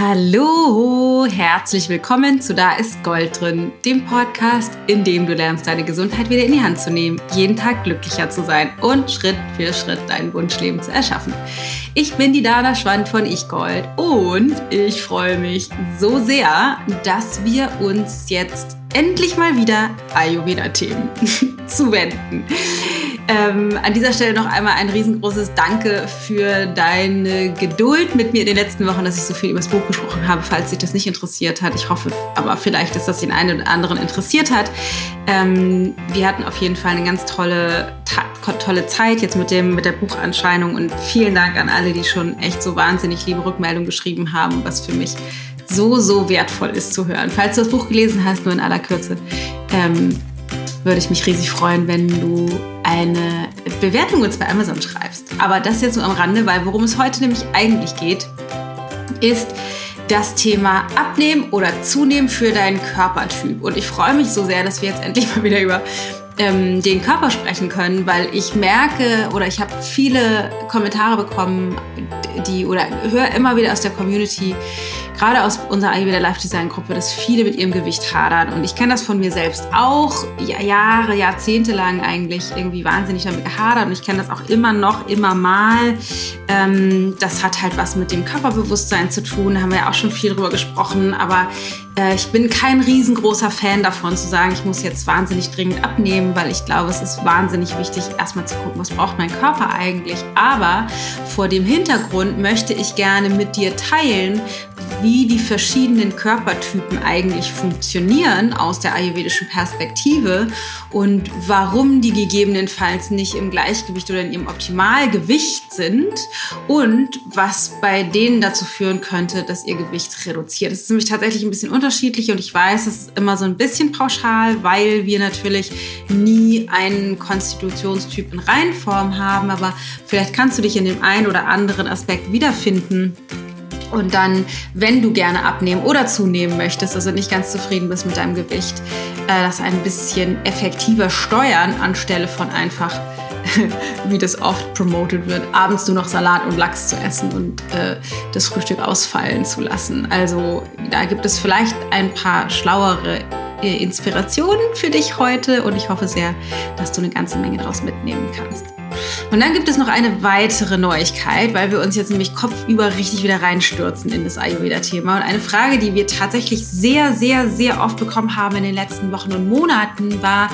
Hallo, herzlich willkommen zu Da ist Gold drin, dem Podcast, in dem du lernst, deine Gesundheit wieder in die Hand zu nehmen, jeden Tag glücklicher zu sein und Schritt für Schritt dein Wunschleben zu erschaffen. Ich bin die Dana Schwand von Ich Gold und ich freue mich so sehr, dass wir uns jetzt endlich mal wieder Ayurveda-Themen zuwenden. Ähm, an dieser Stelle noch einmal ein riesengroßes Danke für deine Geduld mit mir in den letzten Wochen, dass ich so viel über das Buch gesprochen habe, falls sich das nicht interessiert hat. Ich hoffe aber vielleicht, dass das den einen oder anderen interessiert hat. Ähm, wir hatten auf jeden Fall eine ganz tolle, tolle Zeit jetzt mit, dem, mit der Buchanscheinung und vielen Dank an alle, die schon echt so wahnsinnig liebe Rückmeldungen geschrieben haben, was für mich so, so wertvoll ist zu hören. Falls du das Buch gelesen hast, nur in aller Kürze, ähm, würde ich mich riesig freuen, wenn du eine Bewertung uns bei Amazon schreibst. Aber das jetzt nur am Rande, weil worum es heute nämlich eigentlich geht, ist das Thema Abnehmen oder Zunehmen für deinen Körpertyp. Und ich freue mich so sehr, dass wir jetzt endlich mal wieder über ähm, den Körper sprechen können, weil ich merke oder ich habe viele Kommentare bekommen, die oder höre immer wieder aus der Community, gerade aus unserer Ayurveda Life Design Gruppe, dass viele mit ihrem Gewicht hadern. Und ich kenne das von mir selbst auch. Jahre, Jahrzehnte lang eigentlich irgendwie wahnsinnig damit gehadert. Und ich kenne das auch immer noch, immer mal. Ähm, das hat halt was mit dem Körperbewusstsein zu tun. Da haben wir ja auch schon viel drüber gesprochen. Aber ich bin kein riesengroßer Fan davon zu sagen, ich muss jetzt wahnsinnig dringend abnehmen, weil ich glaube, es ist wahnsinnig wichtig, erstmal zu gucken, was braucht mein Körper eigentlich. Aber vor dem Hintergrund möchte ich gerne mit dir teilen, wie die verschiedenen Körpertypen eigentlich funktionieren aus der ayurvedischen Perspektive und warum die gegebenenfalls nicht im Gleichgewicht oder in ihrem Optimalgewicht sind und was bei denen dazu führen könnte, dass ihr Gewicht reduziert. Das ist nämlich tatsächlich ein bisschen unterschiedlich und ich weiß, es ist immer so ein bisschen pauschal, weil wir natürlich nie einen Konstitutionstyp in Reihenform haben, aber vielleicht kannst du dich in dem einen oder anderen Aspekt wiederfinden und dann, wenn du gerne abnehmen oder zunehmen möchtest, also nicht ganz zufrieden bist mit deinem Gewicht, äh, das ein bisschen effektiver steuern, anstelle von einfach, wie das oft promoted wird, abends nur noch Salat und Lachs zu essen und äh, das Frühstück ausfallen zu lassen. Also da gibt es vielleicht ein paar schlauere äh, Inspirationen für dich heute und ich hoffe sehr, dass du eine ganze Menge daraus mitnehmen kannst. Und dann gibt es noch eine weitere Neuigkeit, weil wir uns jetzt nämlich kopfüber richtig wieder reinstürzen in das Ayurveda-Thema. Und eine Frage, die wir tatsächlich sehr, sehr, sehr oft bekommen haben in den letzten Wochen und Monaten, war,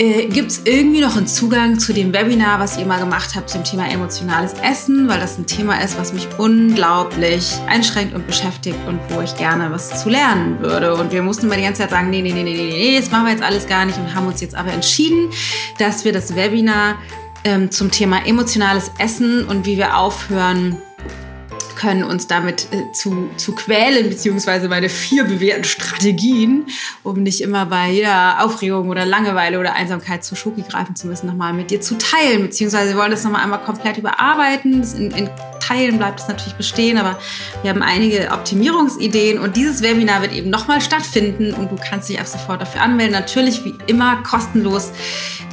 äh, Gibt es irgendwie noch einen Zugang zu dem Webinar, was ihr mal gemacht habt zum Thema emotionales Essen, weil das ein Thema ist, was mich unglaublich einschränkt und beschäftigt und wo ich gerne was zu lernen würde. Und wir mussten mal die ganze Zeit sagen, nee, nee, nee, nee, nee, nee, das machen wir jetzt alles gar nicht und haben uns jetzt aber entschieden, dass wir das Webinar ähm, zum Thema emotionales Essen und wie wir aufhören können, uns damit äh, zu, zu quälen, beziehungsweise meine vier bewährten Strategien, um nicht immer bei jeder Aufregung oder Langeweile oder Einsamkeit zu Schoki greifen zu müssen, nochmal mit dir zu teilen, beziehungsweise wir wollen das nochmal einmal komplett überarbeiten. In, in Teilen bleibt es natürlich bestehen, aber wir haben einige Optimierungsideen und dieses Webinar wird eben nochmal stattfinden und du kannst dich ab sofort dafür anmelden. Natürlich wie immer kostenlos.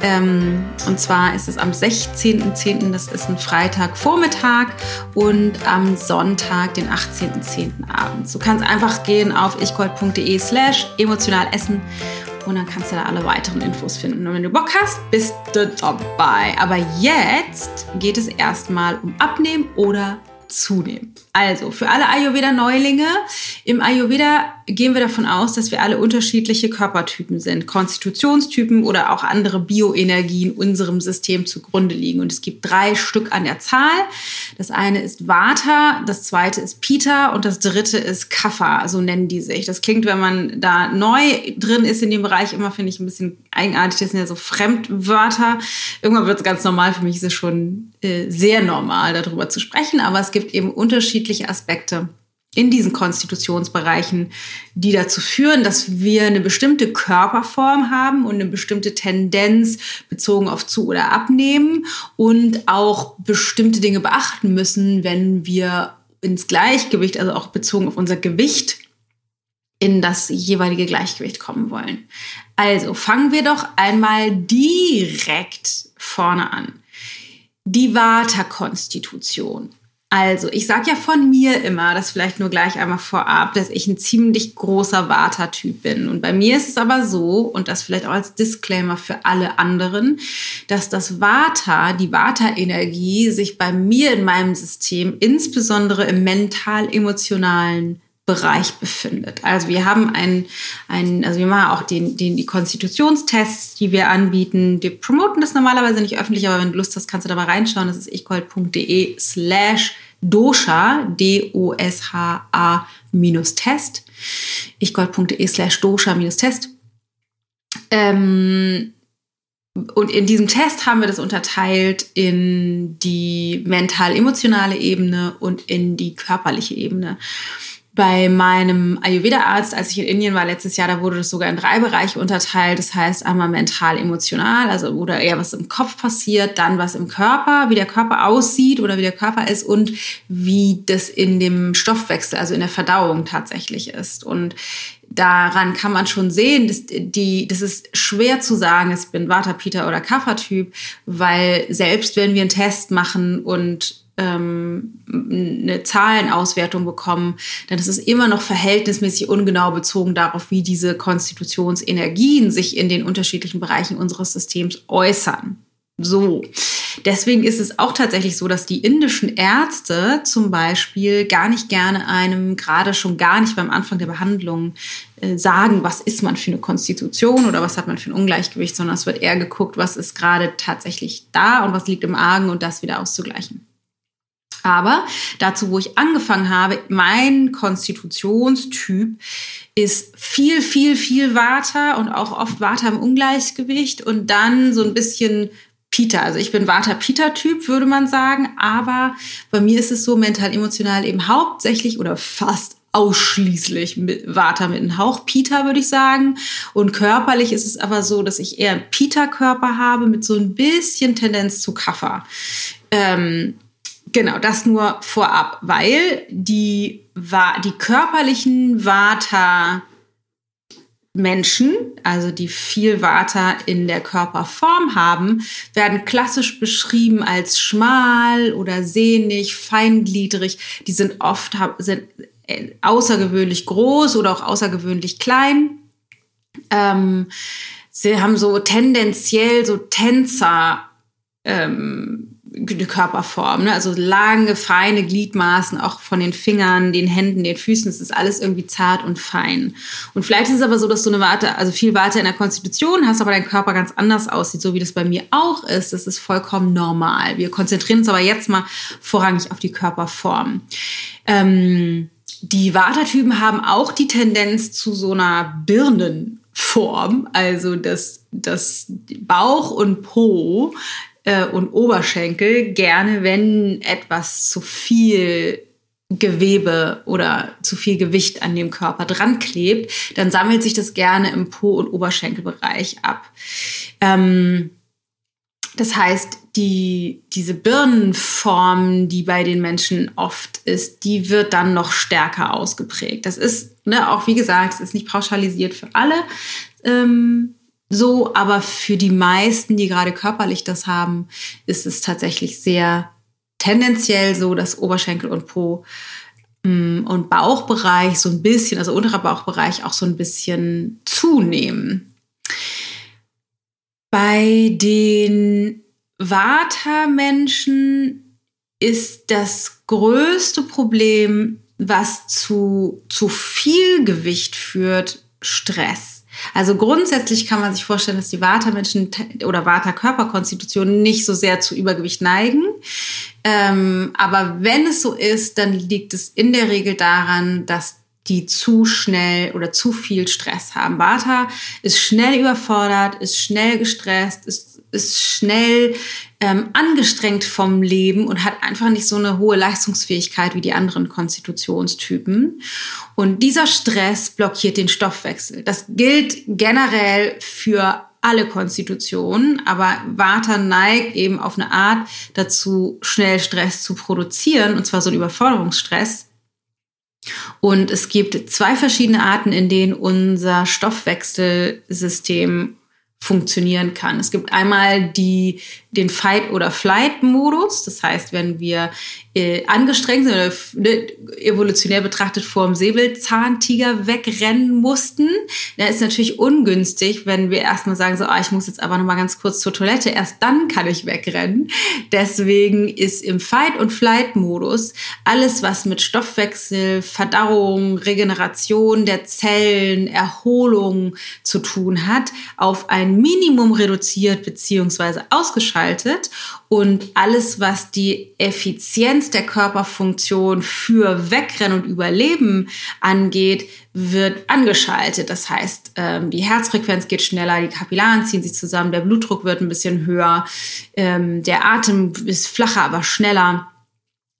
Ähm, und zwar ist es am 16.10., das ist ein Freitagvormittag und am Sonntag, den 18.10. abends. Du kannst einfach gehen auf ichgold.de slash emotional essen und dann kannst du da alle weiteren Infos finden. Und wenn du Bock hast, bist du dabei. Aber jetzt geht es erstmal um Abnehmen oder zunehmen. Also für alle Ayurveda-Neulinge, im Ayurveda gehen wir davon aus, dass wir alle unterschiedliche Körpertypen sind, Konstitutionstypen oder auch andere Bioenergien unserem System zugrunde liegen. Und es gibt drei Stück an der Zahl. Das eine ist Vata, das zweite ist Pita und das dritte ist Kapha, so nennen die sich. Das klingt, wenn man da neu drin ist in dem Bereich, immer finde ich ein bisschen eigenartig. Das sind ja so Fremdwörter. Irgendwann wird es ganz normal. Für mich ist es schon äh, sehr normal, darüber zu sprechen. Aber es gibt eben unterschiedliche Aspekte in diesen Konstitutionsbereichen, die dazu führen, dass wir eine bestimmte Körperform haben und eine bestimmte Tendenz bezogen auf zu oder abnehmen und auch bestimmte Dinge beachten müssen, wenn wir ins Gleichgewicht, also auch bezogen auf unser Gewicht, in das jeweilige Gleichgewicht kommen wollen. Also fangen wir doch einmal direkt vorne an. Die Vata-Konstitution Also, ich sage ja von mir immer, das vielleicht nur gleich einmal vorab, dass ich ein ziemlich großer Vata-Typ bin. Und bei mir ist es aber so, und das vielleicht auch als Disclaimer für alle anderen, dass das Vata, die Vata-Energie, sich bei mir in meinem System insbesondere im mental-emotionalen Bereich befindet. Also wir haben einen, einen also wir machen auch den, den, die Konstitutionstests, die wir anbieten. Wir promoten das normalerweise nicht öffentlich, aber wenn du Lust hast, kannst du da mal reinschauen. Das ist ichgold.de slash dosha, D-O-S-H-A minus Test. ichgold.de slash dosha minus Test. Ähm, und in diesem Test haben wir das unterteilt in die mental-emotionale Ebene und in die körperliche Ebene bei meinem Ayurveda-Arzt, als ich in Indien war letztes Jahr, da wurde das sogar in drei Bereiche unterteilt. Das heißt einmal mental, emotional, also oder eher was im Kopf passiert, dann was im Körper, wie der Körper aussieht oder wie der Körper ist und wie das in dem Stoffwechsel, also in der Verdauung tatsächlich ist. Und daran kann man schon sehen, dass die, das ist schwer zu sagen, ich bin Vata, Pita oder Kapha-Typ, weil selbst wenn wir einen Test machen und ähm, eine Zahlenauswertung bekommen, dann ist es immer noch verhältnismäßig ungenau bezogen darauf, wie diese Konstitutionsenergien sich in den unterschiedlichen Bereichen unseres Systems äußern. So. Deswegen ist es auch tatsächlich so, dass die indischen Ärzte zum Beispiel gar nicht gerne einem, gerade schon gar nicht beim Anfang der Behandlung, äh, sagen, was ist man für eine Konstitution oder was hat man für ein Ungleichgewicht, sondern es wird eher geguckt, was ist gerade tatsächlich da und was liegt im Argen und das wieder auszugleichen. Aber dazu, wo ich angefangen habe, mein Konstitutionstyp ist viel, viel, viel Water und auch oft Water im Ungleichgewicht und dann so ein bisschen Peter. Also ich bin Water-Peter-Typ, würde man sagen. Aber bei mir ist es so mental, emotional eben hauptsächlich oder fast ausschließlich mit Vata mit einem Hauch Peter, würde ich sagen. Und körperlich ist es aber so, dass ich eher einen Peter-Körper habe mit so ein bisschen Tendenz zu Kaffer. Ähm, Genau, das nur vorab, weil die, die körperlichen Vata Menschen, also die viel Vata in der Körperform haben, werden klassisch beschrieben als schmal oder sehnig, feingliedrig. Die sind oft sind äh, außergewöhnlich groß oder auch außergewöhnlich klein. Ähm, sie haben so tendenziell so Tänzer ähm, eine Körperform, ne? also lange, feine Gliedmaßen, auch von den Fingern, den Händen, den Füßen, es ist alles irgendwie zart und fein. Und vielleicht ist es aber so, dass du eine Warte, also viel Warte in der Konstitution hast, aber dein Körper ganz anders aussieht, so wie das bei mir auch ist. Das ist vollkommen normal. Wir konzentrieren uns aber jetzt mal vorrangig auf die Körperform. Ähm, die Watertypen haben auch die Tendenz zu so einer Birnenform, also dass das Bauch und Po und Oberschenkel gerne, wenn etwas zu viel Gewebe oder zu viel Gewicht an dem Körper dran klebt, dann sammelt sich das gerne im Po- und Oberschenkelbereich ab. Ähm, das heißt, die, diese Birnenform, die bei den Menschen oft ist, die wird dann noch stärker ausgeprägt. Das ist, ne, auch wie gesagt, es ist nicht pauschalisiert für alle. Ähm, so, aber für die meisten, die gerade körperlich das haben, ist es tatsächlich sehr tendenziell so, dass Oberschenkel und Po mm, und Bauchbereich so ein bisschen, also unterer Bauchbereich auch so ein bisschen zunehmen. Bei den Vata-Menschen ist das größte Problem, was zu zu viel Gewicht führt, Stress. Also grundsätzlich kann man sich vorstellen, dass die Vata-Menschen oder Vata-Körperkonstitutionen nicht so sehr zu Übergewicht neigen. Ähm, aber wenn es so ist, dann liegt es in der Regel daran, dass die zu schnell oder zu viel Stress haben. Vata ist schnell überfordert, ist schnell gestresst, ist ist schnell ähm, angestrengt vom Leben und hat einfach nicht so eine hohe Leistungsfähigkeit wie die anderen Konstitutionstypen. Und dieser Stress blockiert den Stoffwechsel. Das gilt generell für alle Konstitutionen, aber Vata neigt eben auf eine Art dazu, schnell Stress zu produzieren, und zwar so ein Überforderungsstress. Und es gibt zwei verschiedene Arten, in denen unser Stoffwechselsystem funktionieren kann. Es gibt einmal die, den Fight- oder Flight-Modus. Das heißt, wenn wir äh, angestrengt sind, ne, evolutionär betrachtet vor dem Säbelzahntiger wegrennen mussten. Da ist natürlich ungünstig, wenn wir erstmal sagen, so, ah, ich muss jetzt aber noch mal ganz kurz zur Toilette, erst dann kann ich wegrennen. Deswegen ist im Fight- und Flight-Modus alles, was mit Stoffwechsel, Verdauung, Regeneration der Zellen, Erholung zu tun hat, auf ein Minimum reduziert bzw. ausgeschaltet und alles, was die Effizienz der Körperfunktion für Wegrennen und Überleben angeht, wird angeschaltet. Das heißt, ähm, die Herzfrequenz geht schneller, die Kapillaren ziehen sich zusammen, der Blutdruck wird ein bisschen höher, ähm, der Atem ist flacher, aber schneller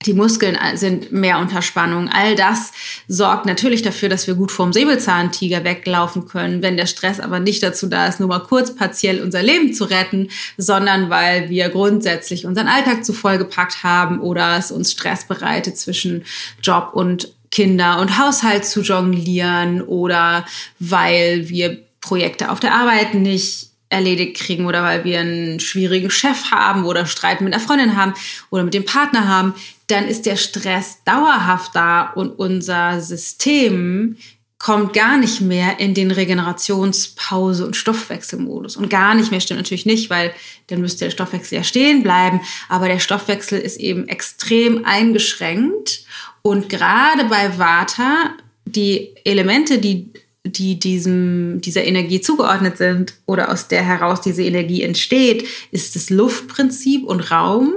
die Muskeln sind mehr unter Spannung. All das sorgt natürlich dafür, dass wir gut vom Säbelzahntiger weglaufen können. Wenn der Stress aber nicht dazu da ist, nur mal kurz partiell unser Leben zu retten, sondern weil wir grundsätzlich unseren Alltag zu voll gepackt haben oder es uns Stress bereitet zwischen Job und Kinder und Haushalt zu jonglieren oder weil wir Projekte auf der Arbeit nicht erledigt kriegen oder weil wir einen schwierigen Chef haben oder Streit mit einer Freundin haben oder mit dem Partner haben, dann ist der Stress dauerhaft da und unser System kommt gar nicht mehr in den Regenerationspause und Stoffwechselmodus. Und gar nicht mehr stimmt natürlich nicht, weil dann müsste der Stoffwechsel ja stehen bleiben. Aber der Stoffwechsel ist eben extrem eingeschränkt. Und gerade bei Vata, die Elemente, die die diesem, dieser Energie zugeordnet sind oder aus der heraus diese Energie entsteht, ist das Luftprinzip und Raum.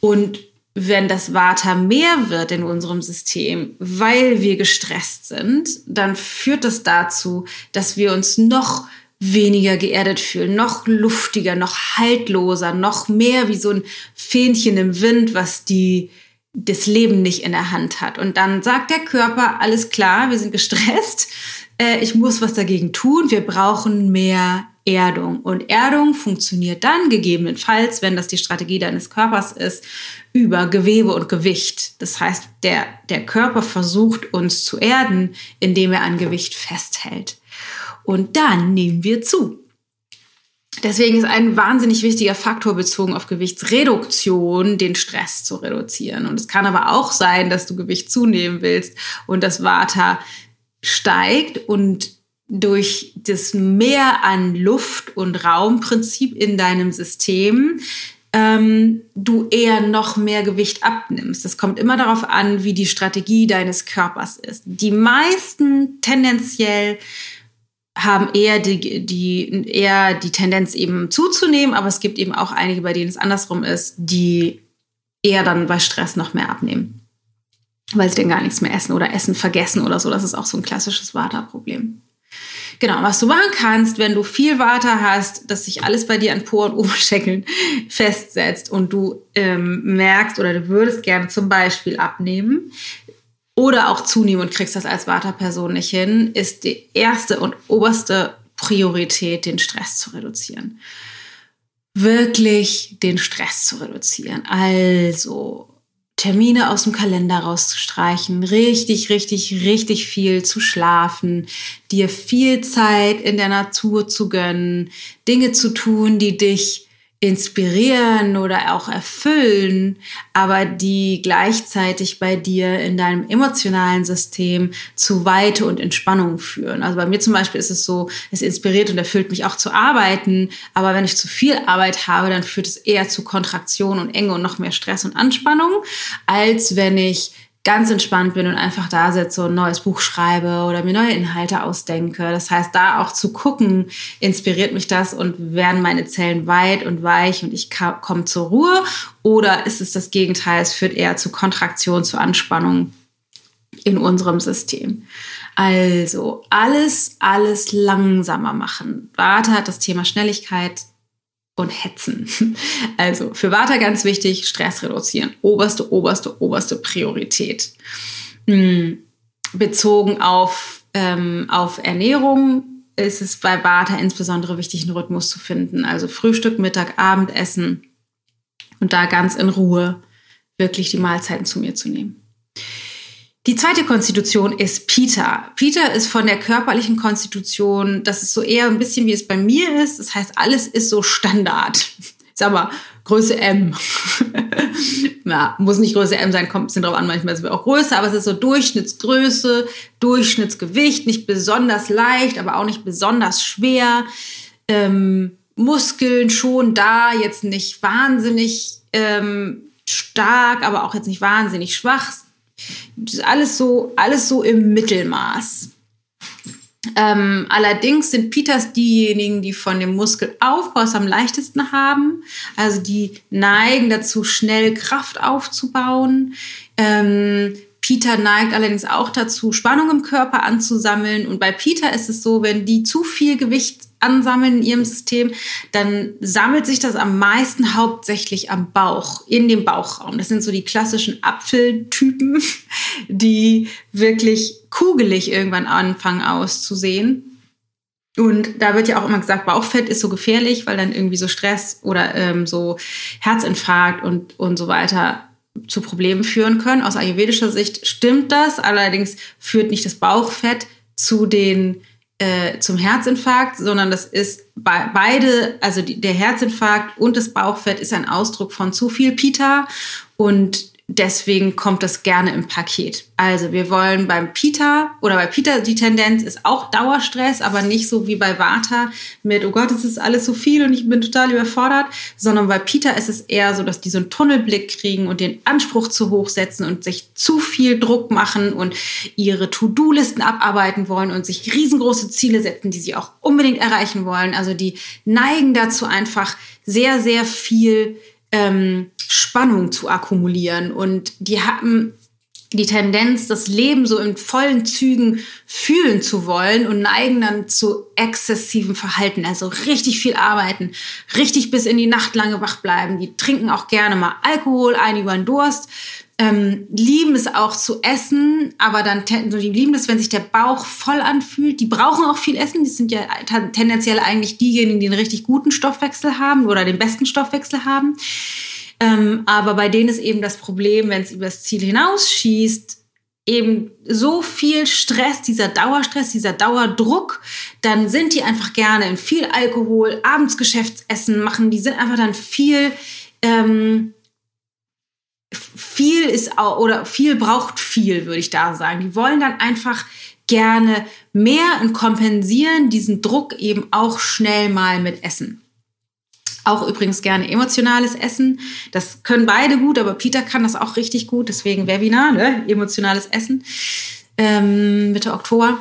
Und wenn das Vata mehr wird in unserem System, weil wir gestresst sind, dann führt das dazu, dass wir uns noch weniger geerdet fühlen, noch luftiger, noch haltloser, noch mehr wie so ein Fähnchen im Wind, was die das Leben nicht in der Hand hat. Und dann sagt der Körper, alles klar, wir sind gestresst, äh, ich muss was dagegen tun, wir brauchen mehr Erdung. Und Erdung funktioniert dann gegebenenfalls, wenn das die Strategie deines Körpers ist, über Gewebe und Gewicht. Das heißt, der, der Körper versucht uns zu erden, indem er an Gewicht festhält. Und dann nehmen wir zu. Deswegen ist ein wahnsinnig wichtiger Faktor bezogen auf Gewichtsreduktion, den Stress zu reduzieren. Und es kann aber auch sein, dass du Gewicht zunehmen willst und das Vata steigt und durch das Mehr an Luft- und Raumprinzip in deinem System ähm, du eher noch mehr Gewicht abnimmst. Das kommt immer darauf an, wie die Strategie deines Körpers ist. Die meisten tendenziell haben eher die, die, eher die Tendenz eben zuzunehmen, aber es gibt eben auch einige, bei denen es andersrum ist, die eher dann bei Stress noch mehr abnehmen weil sie dann gar nichts mehr essen oder Essen vergessen oder so. Das ist auch so ein klassisches Vata-Problem. Genau, was du machen kannst, wenn du viel Vata hast, dass sich alles bei dir an Po und Oberschenkeln festsetzt und du ähm, merkst oder du würdest gerne zum Beispiel abnehmen oder auch zunehmen und kriegst das als Vata-Person nicht hin, ist die erste und oberste Priorität, den Stress zu reduzieren. Wirklich den Stress zu reduzieren. Also Termine aus dem Kalender rauszustreichen, richtig, richtig, richtig viel zu schlafen, dir viel Zeit in der Natur zu gönnen, Dinge zu tun, die dich inspirieren oder auch erfüllen, aber die gleichzeitig bei dir in deinem emotionalen System zu Weite und Entspannung führen. Also bei mir zum Beispiel ist es so, es inspiriert und erfüllt mich auch zu arbeiten, aber wenn ich zu viel Arbeit habe, dann führt es eher zu Kontraktion und Enge und noch mehr Stress und Anspannung, als wenn ich ganz entspannt bin und einfach da sitze und ein neues Buch schreibe oder mir neue Inhalte ausdenke. Das heißt, da auch zu gucken, inspiriert mich das und werden meine Zellen weit und weich und ich komme zur Ruhe oder ist es das Gegenteil, es führt eher zu Kontraktion, zu Anspannung in unserem System. Also alles, alles langsamer machen. Warte hat das Thema Schnelligkeit und Hetzen. Also für Vata ganz wichtig, Stress reduzieren. Oberste, oberste, oberste Priorität. Hm, bezogen auf, ähm, auf Ernährung ist es bei Vata insbesondere wichtig, einen Rhythmus zu finden. Also Frühstück, Mittag, Abendessen und da ganz in Ruhe wirklich die Mahlzeiten zu mir zu nehmen. Die zweite Konstitution ist Peter. Peter ist von der körperlichen Konstitution, das ist so eher ein bisschen wie es bei mir ist. Das heißt, alles ist so Standard. Sag mal, Größe M. ja, muss nicht Größe M sein, kommt ein bisschen drauf an, manchmal ist es auch größer, aber es ist so Durchschnittsgröße, Durchschnittsgewicht, nicht besonders leicht, aber auch nicht besonders schwer. Ähm, Muskeln schon da, jetzt nicht wahnsinnig ähm, stark, aber auch jetzt nicht wahnsinnig schwach. Alles so, alles so im Mittelmaß. Ähm, allerdings sind Peters diejenigen, die von dem Muskelaufbau am leichtesten haben. Also die neigen dazu, schnell Kraft aufzubauen. Ähm, Peter neigt allerdings auch dazu, Spannung im Körper anzusammeln. Und bei Peter ist es so, wenn die zu viel Gewicht ansammeln in ihrem System, dann sammelt sich das am meisten hauptsächlich am Bauch, in dem Bauchraum. Das sind so die klassischen Apfeltypen, die wirklich kugelig irgendwann anfangen auszusehen. Und da wird ja auch immer gesagt, Bauchfett ist so gefährlich, weil dann irgendwie so Stress oder ähm, so Herzinfarkt und, und so weiter zu Problemen führen können. Aus ayurvedischer Sicht stimmt das, allerdings führt nicht das Bauchfett zu den äh, zum Herzinfarkt, sondern das ist bei, beide, also die, der Herzinfarkt und das Bauchfett ist ein Ausdruck von zu viel Pita und deswegen kommt das gerne im Paket. Also wir wollen beim Pita oder bei Pita die Tendenz ist auch Dauerstress, aber nicht so wie bei Vata mit, oh Gott, es ist alles so viel und ich bin total überfordert, sondern bei Pita ist es eher so, dass die so einen Tunnelblick kriegen und den Anspruch zu hoch setzen und sich zu viel Druck machen und ihre To-Do-Listen abarbeiten wollen und sich riesengroße Ziele setzen, die sie auch unbedingt erreichen wollen. Also die neigen dazu einfach sehr, sehr viel ähm, Spannung zu akkumulieren. Und die haben die Tendenz, das Leben so in vollen Zügen fühlen zu wollen und neigen dann zu exzessivem Verhalten. Also richtig viel arbeiten, richtig bis in die Nacht lange wach bleiben. Die trinken auch gerne mal Alkohol ein über den Durst. Ähm, lieben es auch zu essen, aber dann die lieben es, wenn sich der Bauch voll anfühlt. Die brauchen auch viel Essen. Die sind ja tendenziell eigentlich diejenigen, die einen richtig guten Stoffwechsel haben oder den besten Stoffwechsel haben. Ähm, aber bei denen ist eben das Problem, wenn es übers Ziel hinausschießt, eben so viel Stress, dieser Dauerstress, dieser Dauerdruck, dann sind die einfach gerne in viel Alkohol, abends Geschäftsessen machen, die sind einfach dann viel, ähm, viel ist auch, oder viel braucht viel, würde ich da sagen. Die wollen dann einfach gerne mehr und kompensieren diesen Druck eben auch schnell mal mit Essen. Auch übrigens gerne emotionales Essen. Das können beide gut, aber Peter kann das auch richtig gut. Deswegen Webinar, ne? emotionales Essen. Ähm, Mitte Oktober.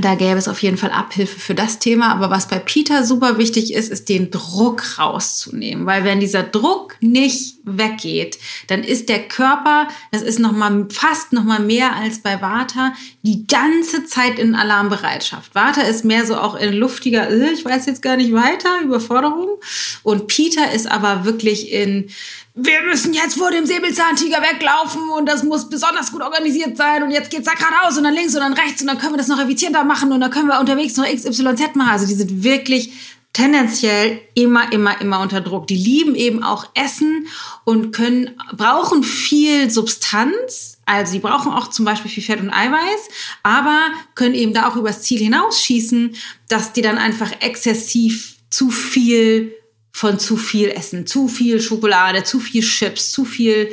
Da gäbe es auf jeden Fall Abhilfe für das Thema. Aber was bei Peter super wichtig ist, ist den Druck rauszunehmen. Weil wenn dieser Druck nicht weggeht, dann ist der Körper, das ist noch mal fast noch mal mehr als bei Vata, die ganze Zeit in Alarmbereitschaft. Vata ist mehr so auch in luftiger, äh, ich weiß jetzt gar nicht weiter, Überforderung. Und Peter ist aber wirklich in wir müssen jetzt vor dem Säbelzahntiger weglaufen und das muss besonders gut organisiert sein und jetzt geht's da geradeaus und dann links und dann rechts und dann können wir das noch effizienter machen und dann können wir unterwegs noch XYZ machen. Also die sind wirklich tendenziell immer, immer, immer unter Druck. Die lieben eben auch Essen und können, brauchen viel Substanz. Also sie brauchen auch zum Beispiel viel Fett und Eiweiß, aber können eben da auch übers Ziel hinausschießen, dass die dann einfach exzessiv zu viel von zu viel Essen, zu viel Schokolade, zu viel Chips, zu viel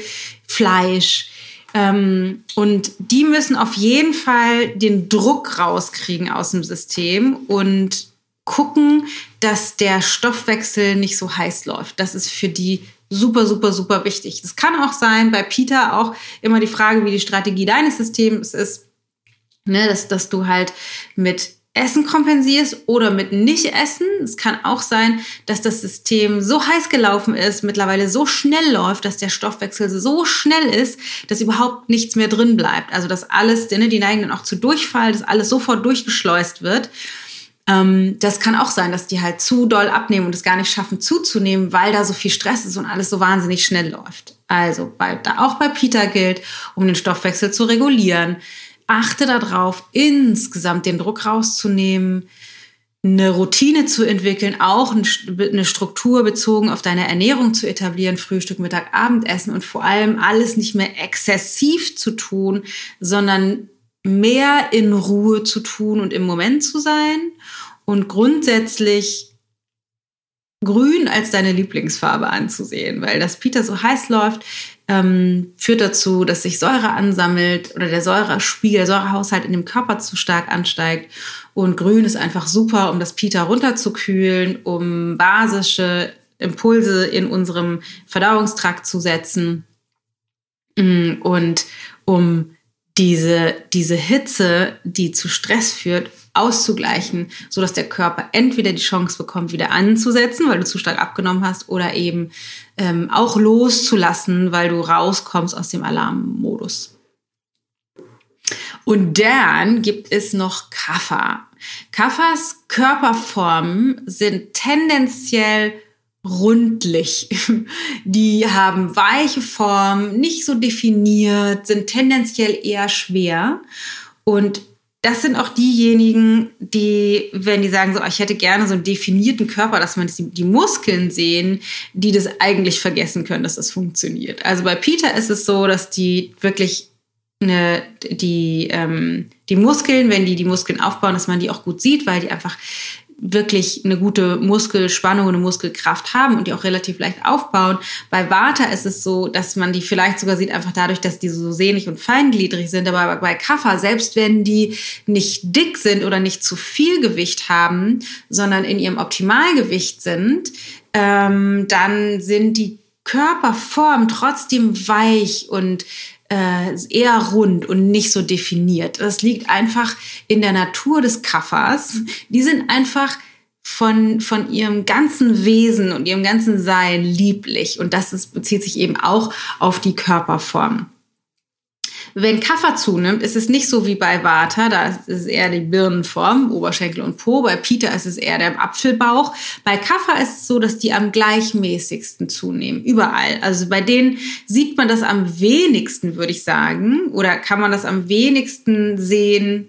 Fleisch. Ähm, und die müssen auf jeden Fall den Druck rauskriegen aus dem System und gucken, dass der Stoffwechsel nicht so heiß läuft. Das ist für die super, super, super wichtig. Es kann auch sein, bei Peter auch immer die Frage, wie die Strategie deines Systems ist, ne, dass, dass du halt mit Essen kompensierst oder mit Nicht-Essen. Es kann auch sein, dass das System so heiß gelaufen ist, mittlerweile so schnell läuft, dass der Stoffwechsel so schnell ist, dass überhaupt nichts mehr drin bleibt. Also dass alles, ne, die neigen dann auch zu Durchfall, dass alles sofort durchgeschleust wird. Ähm, das kann auch sein, dass die halt zu doll abnehmen und es gar nicht schaffen zuzunehmen, weil da so viel Stress ist und alles so wahnsinnig schnell läuft. Also bei, da auch bei Peter gilt, um den Stoffwechsel zu regulieren achte darauf, insgesamt den Druck rauszunehmen, eine Routine zu entwickeln, auch eine Struktur bezogen auf deine Ernährung zu etablieren, Frühstück, Mittag, Abendessen und vor allem alles nicht mehr exzessiv zu tun, sondern mehr in Ruhe zu tun und im Moment zu sein und grundsätzlich Grün als deine Lieblingsfarbe anzusehen, weil das Peter so heiß läuft, ähm, führt dazu, dass sich Säure ansammelt oder der Säurespiegel, der Säurehaushalt in dem Körper zu stark ansteigt. Und Grün ist einfach super, um das Peter runterzukühlen, um basische Impulse in unserem Verdauungstrakt zu setzen mm, und um diese, diese Hitze, die zu Stress führt, auszugleichen, sodass der Körper entweder die Chance bekommt, wieder anzusetzen, weil du zu stark abgenommen hast, oder eben ähm, auch loszulassen, weil du rauskommst aus dem Alarmmodus. Und dann gibt es noch Kaffa. Kaffas Körperformen sind tendenziell rundlich. Die haben weiche Formen, nicht so definiert, sind tendenziell eher schwer. Und das sind auch diejenigen, die, wenn die sagen, so, ich hätte gerne so einen definierten Körper, dass man die, die, Muskeln sehen, die das eigentlich vergessen können, dass das funktioniert. Also bei Peter ist es so, dass die wirklich eine, die, ähm, die Muskeln, wenn die die Muskeln aufbauen, dass man die auch gut sieht, weil die einfach wirklich eine gute Muskelspannung und eine Muskelkraft haben und die auch relativ leicht aufbauen. Bei Vata ist es so, dass man die vielleicht sogar sieht, einfach dadurch, dass die so sehnig und feingliedrig sind. Aber bei Kapha, selbst wenn die nicht dick sind oder nicht zu viel Gewicht haben, sondern in ihrem Optimalgewicht sind, ähm, dann sind die Körperformen trotzdem weich und äh, eher rund und nicht so definiert. Das liegt einfach in der Natur des Kaffers. Die sind einfach von, von ihrem ganzen Wesen und ihrem ganzen Sein lieblich. Und das ist, bezieht sich eben auch auf die Körperform. Wenn Kaffer zunimmt, ist es nicht so wie bei Vata, da ist es eher die Birnenform, Oberschenkel und Po. Bei Peter ist es eher der Apfelbauch. Bei Kaffer ist es so, dass die am gleichmäßigsten zunehmen, überall. Also bei denen sieht man das am wenigsten, würde ich sagen, oder kann man das am wenigsten sehen,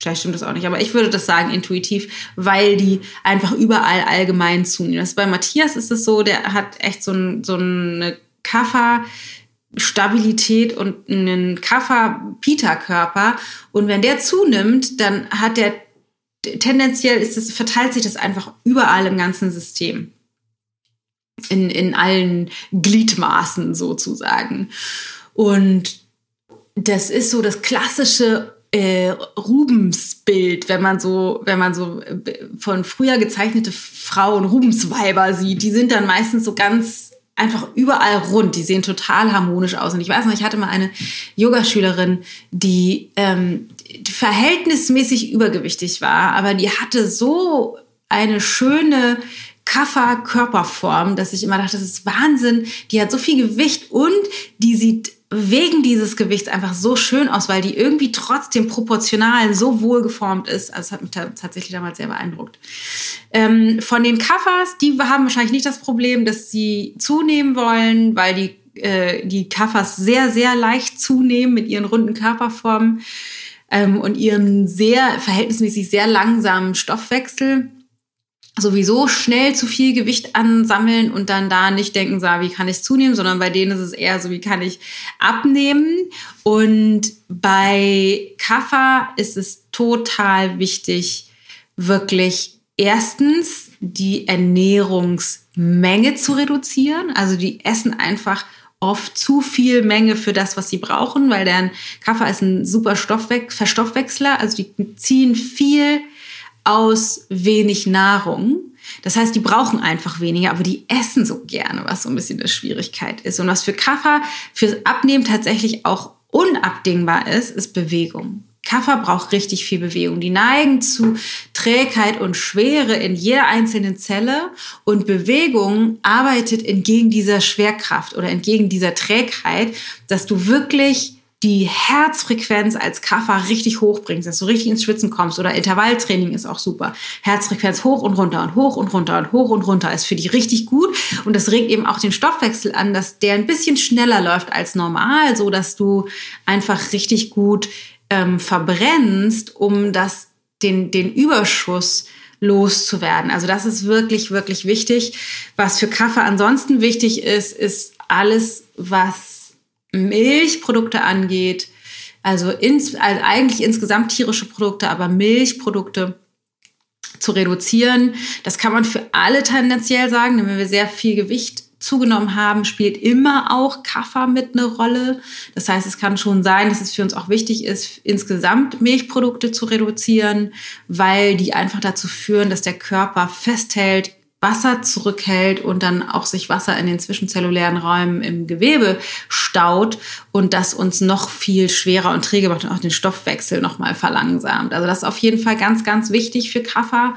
Vielleicht stimmt das auch nicht, aber ich würde das sagen intuitiv, weil die einfach überall allgemein zunehmen. Das bei Matthias ist es so, der hat echt so, ein, so eine Kaffer, Stabilität und einen Kapha-Pita-Körper. Und wenn der zunimmt, dann hat der tendenziell ist es, verteilt sich das einfach überall im ganzen System. In, in allen Gliedmaßen sozusagen. Und das ist so das klassische äh, Rubensbild, wenn man so, wenn man so äh, von früher gezeichnete Frauen Rubensweiber sieht, die sind dann meistens so ganz einfach überall rund. Die sehen total harmonisch aus. Und ich weiß noch, ich hatte mal eine Yogaschülerin, die, ähm, verhältnismäßig übergewichtig war, aber die hatte so eine schöne Kaffer-Körperform, dass ich immer dachte, das ist Wahnsinn. Die hat so viel Gewicht und die sieht wegen dieses Gewichts einfach so schön aus, weil die irgendwie trotzdem proportional so wohl geformt ist. Also es hat mich tatsächlich damals sehr beeindruckt. Ähm, von den Kaffers, die haben wahrscheinlich nicht das Problem, dass sie zunehmen wollen, weil die, äh, die Kaffers sehr, sehr leicht zunehmen mit ihren runden Körperformen ähm, und ihren sehr, verhältnismäßig sehr langsamen Stoffwechsel sowieso schnell zu viel Gewicht ansammeln und dann da nicht denken, so, wie kann ich zunehmen, sondern bei denen ist es eher so, wie kann ich abnehmen. Und bei Kaffer ist es total wichtig, wirklich erstens die Ernährungsmenge zu reduzieren. Also die essen einfach oft zu viel Menge für das, was sie brauchen, weil deren Kaffer ist ein super Stoffwe Verstoffwechsler. Also die ziehen viel aus wenig Nahrung. Das heißt, die brauchen einfach weniger, aber die essen so gerne, was so ein bisschen eine Schwierigkeit ist. Und was für Kaffer fürs Abnehmen tatsächlich auch unabdingbar ist, ist Bewegung. Kaffer braucht richtig viel Bewegung. Die neigen zu Trägheit und Schwere in jeder einzelnen Zelle und Bewegung arbeitet entgegen dieser Schwerkraft oder entgegen dieser Trägheit, dass du wirklich die Herzfrequenz als Kaffer richtig hoch bringst, dass du richtig ins Schwitzen kommst oder Intervalltraining ist auch super. Herzfrequenz hoch und runter und hoch und runter und hoch und runter ist für die richtig gut und das regt eben auch den Stoffwechsel an, dass der ein bisschen schneller läuft als normal, so dass du einfach richtig gut ähm, verbrennst, um das den den Überschuss loszuwerden. Also das ist wirklich wirklich wichtig. Was für Kaffer ansonsten wichtig ist, ist alles was Milchprodukte angeht, also, ins, also eigentlich insgesamt tierische Produkte, aber Milchprodukte zu reduzieren. Das kann man für alle tendenziell sagen, denn wenn wir sehr viel Gewicht zugenommen haben, spielt immer auch Kaffer mit eine Rolle. Das heißt, es kann schon sein, dass es für uns auch wichtig ist, insgesamt Milchprodukte zu reduzieren, weil die einfach dazu führen, dass der Körper festhält, Wasser zurückhält und dann auch sich Wasser in den zwischenzellulären Räumen im Gewebe staut und das uns noch viel schwerer und träge macht und auch den Stoffwechsel nochmal verlangsamt. Also das ist auf jeden Fall ganz, ganz wichtig für Kaffer.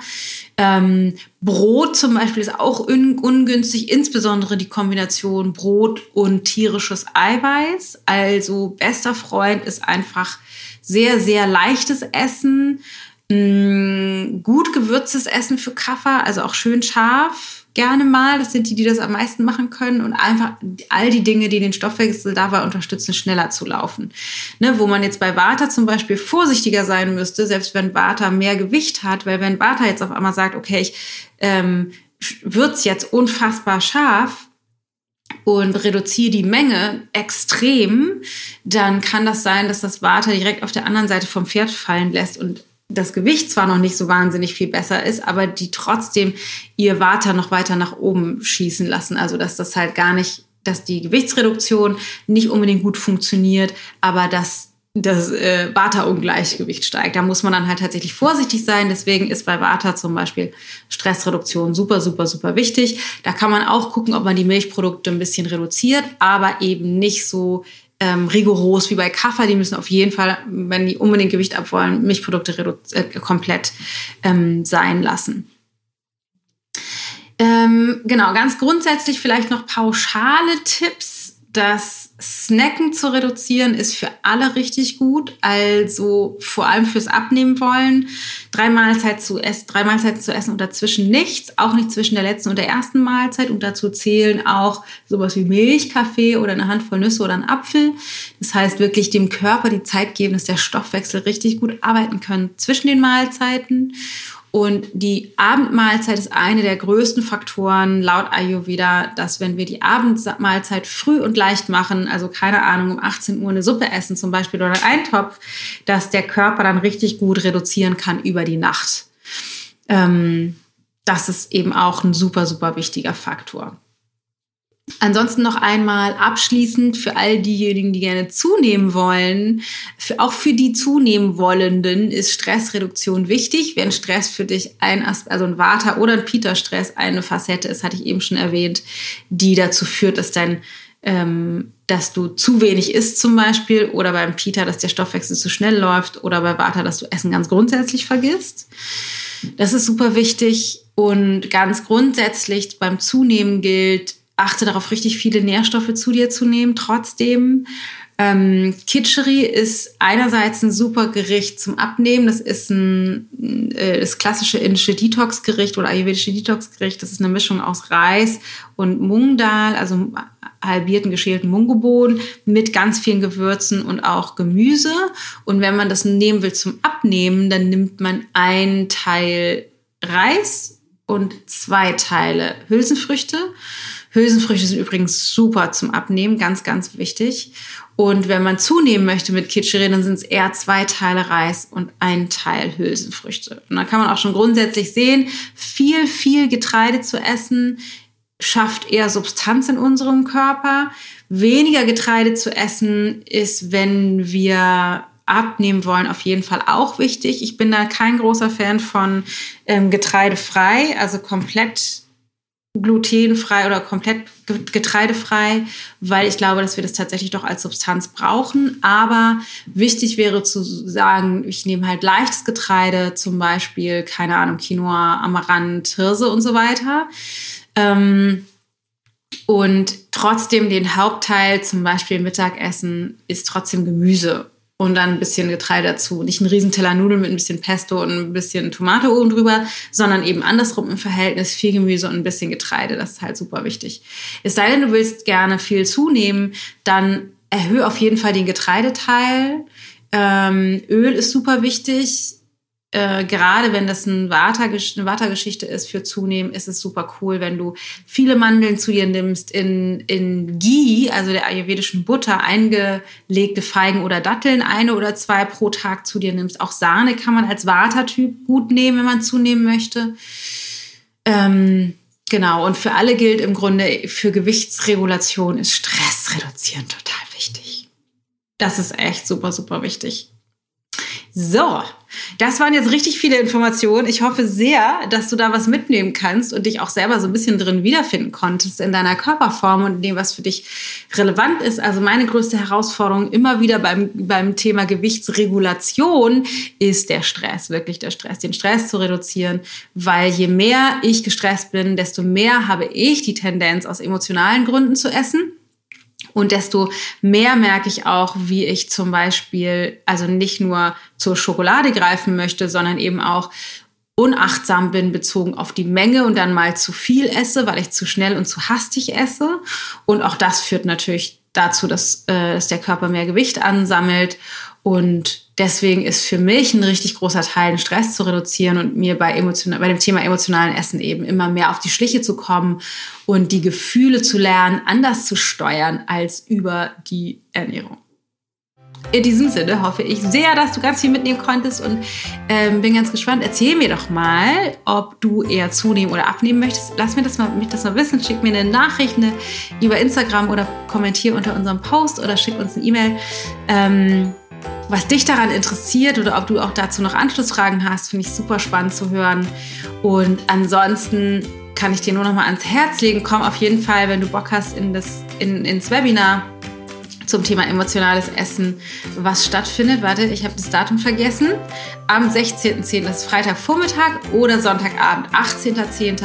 Ähm, Brot zum Beispiel ist auch un ungünstig, insbesondere die Kombination Brot und tierisches Eiweiß. Also bester Freund ist einfach sehr, sehr leichtes Essen Mm, gut gewürztes Essen für Kaffer, also auch schön scharf, gerne mal. Das sind die, die das am meisten machen können. Und einfach all die Dinge, die den Stoffwechsel dabei unterstützen, schneller zu laufen. Ne, wo man jetzt bei Vata zum Beispiel vorsichtiger sein müsste, selbst wenn Vata mehr Gewicht hat, weil wenn Vata jetzt auf einmal sagt, okay, ich ähm, würze jetzt unfassbar scharf, und reduziere die Menge extrem, dann kann das sein, dass das Vata direkt auf der anderen Seite vom Pferd fallen lässt und das Gewicht zwar noch nicht so wahnsinnig viel besser ist, aber die trotzdem ihr Water noch weiter nach oben schießen lassen. Also dass das halt gar nicht, dass die Gewichtsreduktion nicht unbedingt gut funktioniert, aber dass das äh, Vata-Ungleichgewicht steigt. Da muss man dann halt tatsächlich vorsichtig sein. Deswegen ist bei Vata zum Beispiel Stressreduktion super, super, super wichtig. Da kann man auch gucken, ob man die Milchprodukte ein bisschen reduziert, aber eben nicht so ähm, rigoros wie bei Kaffer. Die müssen auf jeden Fall, wenn die unbedingt Gewicht abwollen, Milchprodukte äh, komplett ähm, sein lassen. Ähm, genau, ganz grundsätzlich vielleicht noch pauschale Tipps das Snacken zu reduzieren ist für alle richtig gut. Also vor allem fürs Abnehmen wollen. Drei Mahlzeiten zu essen, drei Mahlzeiten zu essen und dazwischen nichts. Auch nicht zwischen der letzten und der ersten Mahlzeit. Und dazu zählen auch sowas wie Milch, Kaffee oder eine Handvoll Nüsse oder ein Apfel. Das heißt wirklich dem Körper die Zeit geben, dass der Stoffwechsel richtig gut arbeiten kann zwischen den Mahlzeiten. Und die Abendmahlzeit ist eine der größten Faktoren laut Ayurveda, dass wenn wir die Abendmahlzeit früh und leicht machen, also keine Ahnung, um 18 Uhr eine Suppe essen zum Beispiel oder einen Topf, dass der Körper dann richtig gut reduzieren kann über die Nacht. Ähm, das ist eben auch ein super, super wichtiger Faktor. Ansonsten noch einmal abschließend für all diejenigen, die gerne zunehmen wollen, für, auch für die zunehmen Wollenden ist Stressreduktion wichtig. Wenn Stress für dich ein, also ein Vata oder ein Pita-Stress eine Facette ist, hatte ich eben schon erwähnt, die dazu führt, dass dein ähm, dass du zu wenig isst zum Beispiel oder beim Pita, dass der Stoffwechsel zu schnell läuft oder bei Vata, dass du Essen ganz grundsätzlich vergisst. Das ist super wichtig und ganz grundsätzlich beim Zunehmen gilt, achte darauf, richtig viele Nährstoffe zu dir zu nehmen. Trotzdem, ähm, Kitscheri ist einerseits ein super Gericht zum Abnehmen. Das ist ein äh, das klassische indische Detox-Gericht oder ayurvedische Detox-Gericht. Das ist eine Mischung aus Reis und Mungdal, also halbierten geschälten Mungebohnen mit ganz vielen Gewürzen und auch Gemüse. Und wenn man das nehmen will zum Abnehmen, dann nimmt man einen Teil Reis und zwei Teile Hülsenfrüchte Hülsenfrüchte sind übrigens super zum Abnehmen, ganz, ganz wichtig. Und wenn man zunehmen möchte mit Kitscheri, dann sind es eher zwei Teile Reis und ein Teil Hülsenfrüchte. Und dann kann man auch schon grundsätzlich sehen, viel, viel Getreide zu essen schafft eher Substanz in unserem Körper. Weniger Getreide zu essen ist, wenn wir abnehmen wollen, auf jeden Fall auch wichtig. Ich bin da kein großer Fan von ähm, getreidefrei, also komplett glutenfrei oder komplett getreidefrei, weil ich glaube, dass wir das tatsächlich doch als Substanz brauchen. Aber wichtig wäre zu sagen, ich nehme halt leichtes Getreide, zum Beispiel, keine Ahnung, Quinoa, Amaranth, Hirse und so weiter. Ähm, und trotzdem den Hauptteil, zum Beispiel Mittagessen, ist trotzdem Gemüse und dann ein bisschen Getreide dazu. Nicht ein Riesenteller Nudeln mit ein bisschen Pesto und ein bisschen Tomate oben drüber, sondern eben andersrum im Verhältnis viel Gemüse und ein bisschen Getreide. Das ist halt super wichtig. Es sei denn, du willst gerne viel zunehmen, dann erhöhe auf jeden Fall den Getreideteil. Ähm, Öl ist super wichtig. Äh, gerade wenn das ein Vata, eine Vata-Geschichte ist für Zunehmen, ist es super cool, wenn du viele Mandeln zu dir nimmst, in, in Ghee, also der ayurvedischen Butter, eingelegte Feigen oder Datteln, eine oder zwei pro Tag zu dir nimmst. Auch Sahne kann man als Vata-Typ gut nehmen, wenn man zunehmen möchte. Ähm, genau, und für alle gilt im Grunde, für Gewichtsregulation ist Stress reduzieren total wichtig. Das ist echt super, super wichtig. So, das waren jetzt richtig viele Informationen. Ich hoffe sehr, dass du da was mitnehmen kannst und dich auch selber so ein bisschen drin wiederfinden konntest in deiner Körperform und in dem, was für dich relevant ist. Also meine größte Herausforderung immer wieder beim, beim Thema Gewichtsregulation ist der Stress, wirklich der Stress, den Stress zu reduzieren, weil je mehr ich gestresst bin, desto mehr habe ich die Tendenz, aus emotionalen Gründen zu essen. Und desto mehr merke ich auch, wie ich zum Beispiel, also nicht nur zur Schokolade greifen möchte, sondern eben auch unachtsam bin bezogen auf die Menge und dann mal zu viel esse, weil ich zu schnell und zu hastig esse. Und auch das führt natürlich dazu, dass, äh, dass der Körper mehr Gewicht ansammelt. Und deswegen ist für mich ein richtig großer Teil, den Stress zu reduzieren und mir bei, emotional, bei dem Thema emotionalen Essen eben immer mehr auf die Schliche zu kommen und die Gefühle zu lernen, anders zu steuern als über die Ernährung. In diesem Sinne hoffe ich sehr, dass du ganz viel mitnehmen konntest und ähm, bin ganz gespannt. Erzähl mir doch mal, ob du eher zunehmen oder abnehmen möchtest. Lass mir das mal, mich das mal wissen. Schick mir eine Nachricht eine, über Instagram oder kommentier unter unserem Post oder schick uns eine E-Mail. Ähm, was dich daran interessiert oder ob du auch dazu noch Anschlussfragen hast, finde ich super spannend zu hören. Und ansonsten kann ich dir nur noch mal ans Herz legen. Komm auf jeden Fall, wenn du Bock hast, in das, in, ins Webinar zum Thema emotionales Essen, was stattfindet. Warte, ich habe das Datum vergessen. Am 16.10. ist Freitagvormittag oder Sonntagabend, 18.10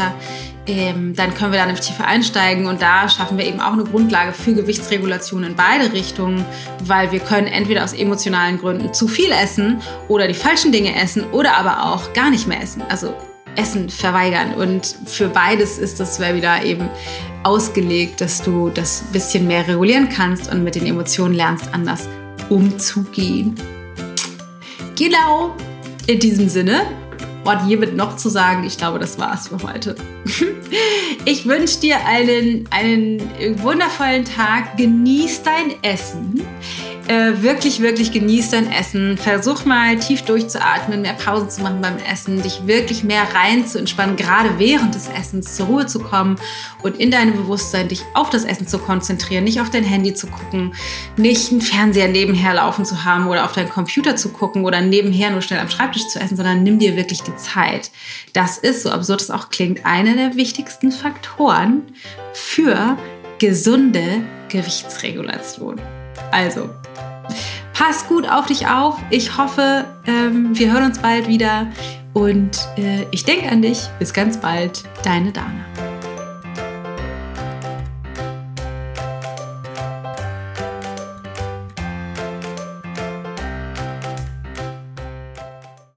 ähm, dann können wir da nämlich tiefer einsteigen und da schaffen wir eben auch eine Grundlage für Gewichtsregulation in beide Richtungen, weil wir können entweder aus emotionalen Gründen zu viel essen oder die falschen Dinge essen oder aber auch gar nicht mehr essen. Also Essen verweigern. Und für beides ist das Webinar eben ausgelegt, dass du das bisschen mehr regulieren kannst und mit den Emotionen lernst, anders umzugehen. Genau. In diesem Sinne und hiermit noch zu sagen, ich glaube, das war's für heute. Ich wünsche dir einen, einen wundervollen Tag. Genieß dein Essen äh, wirklich, wirklich genieß dein Essen. Versuch mal tief durchzuatmen, mehr Pausen zu machen beim Essen, dich wirklich mehr rein zu entspannen, gerade während des Essens zur Ruhe zu kommen und in deinem Bewusstsein dich auf das Essen zu konzentrieren, nicht auf dein Handy zu gucken, nicht einen Fernseher nebenher laufen zu haben oder auf deinen Computer zu gucken oder nebenher nur schnell am Schreibtisch zu essen, sondern nimm dir wirklich die Zeit. Das ist, so absurd es auch klingt, einer der wichtigsten Faktoren für gesunde Gewichtsregulation. Also, pass gut auf dich auf. Ich hoffe, ähm, wir hören uns bald wieder und äh, ich denke an dich. Bis ganz bald, deine Dana.